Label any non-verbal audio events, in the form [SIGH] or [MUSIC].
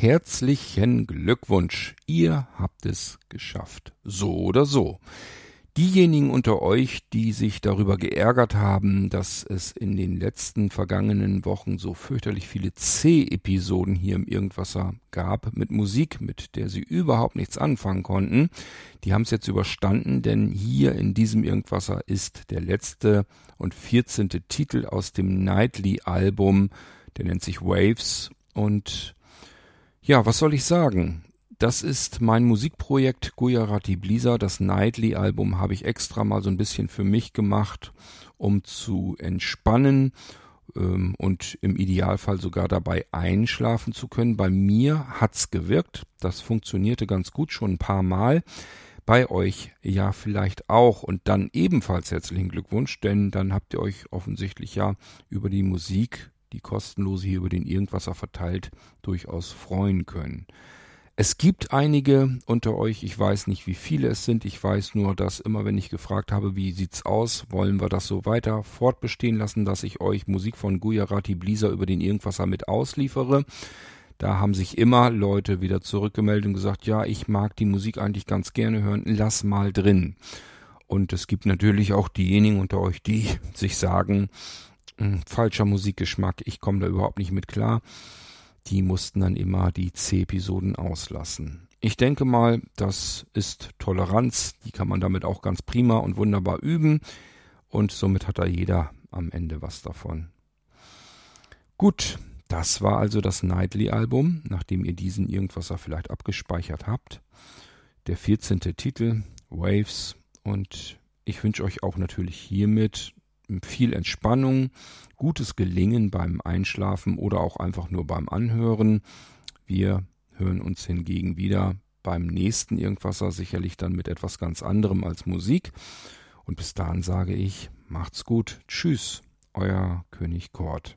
Herzlichen Glückwunsch, ihr habt es geschafft. So oder so. Diejenigen unter euch, die sich darüber geärgert haben, dass es in den letzten vergangenen Wochen so fürchterlich viele C-Episoden hier im Irgendwasser gab mit Musik, mit der sie überhaupt nichts anfangen konnten, die haben es jetzt überstanden, denn hier in diesem Irgendwasser ist der letzte und vierzehnte Titel aus dem Nightly-Album, der nennt sich Waves und ja, was soll ich sagen? Das ist mein Musikprojekt Gujarati Blisa. Das Nightly-Album habe ich extra mal so ein bisschen für mich gemacht, um zu entspannen ähm, und im Idealfall sogar dabei einschlafen zu können. Bei mir hat's gewirkt. Das funktionierte ganz gut schon ein paar Mal. Bei euch ja vielleicht auch und dann ebenfalls herzlichen Glückwunsch, denn dann habt ihr euch offensichtlich ja über die Musik die kostenlose hier über den Irgendwasser verteilt, durchaus freuen können. Es gibt einige unter euch, ich weiß nicht, wie viele es sind, ich weiß nur, dass immer wenn ich gefragt habe, wie sieht's aus, wollen wir das so weiter fortbestehen lassen, dass ich euch Musik von Gujarati Blisa über den Irgendwasser mit ausliefere. Da haben sich immer Leute wieder zurückgemeldet und gesagt, ja, ich mag die Musik eigentlich ganz gerne hören, lass mal drin. Und es gibt natürlich auch diejenigen unter euch, die [LAUGHS] sich sagen, falscher Musikgeschmack, ich komme da überhaupt nicht mit klar. Die mussten dann immer die C-Episoden auslassen. Ich denke mal, das ist Toleranz, die kann man damit auch ganz prima und wunderbar üben und somit hat da jeder am Ende was davon. Gut, das war also das Nightly-Album, nachdem ihr diesen Irgendwasser vielleicht abgespeichert habt. Der 14. Titel, Waves und ich wünsche euch auch natürlich hiermit viel Entspannung, gutes Gelingen beim Einschlafen oder auch einfach nur beim Anhören. Wir hören uns hingegen wieder beim nächsten Irgendwasser, sicherlich dann mit etwas ganz anderem als Musik. Und bis dahin sage ich, macht's gut. Tschüss, euer König Kort.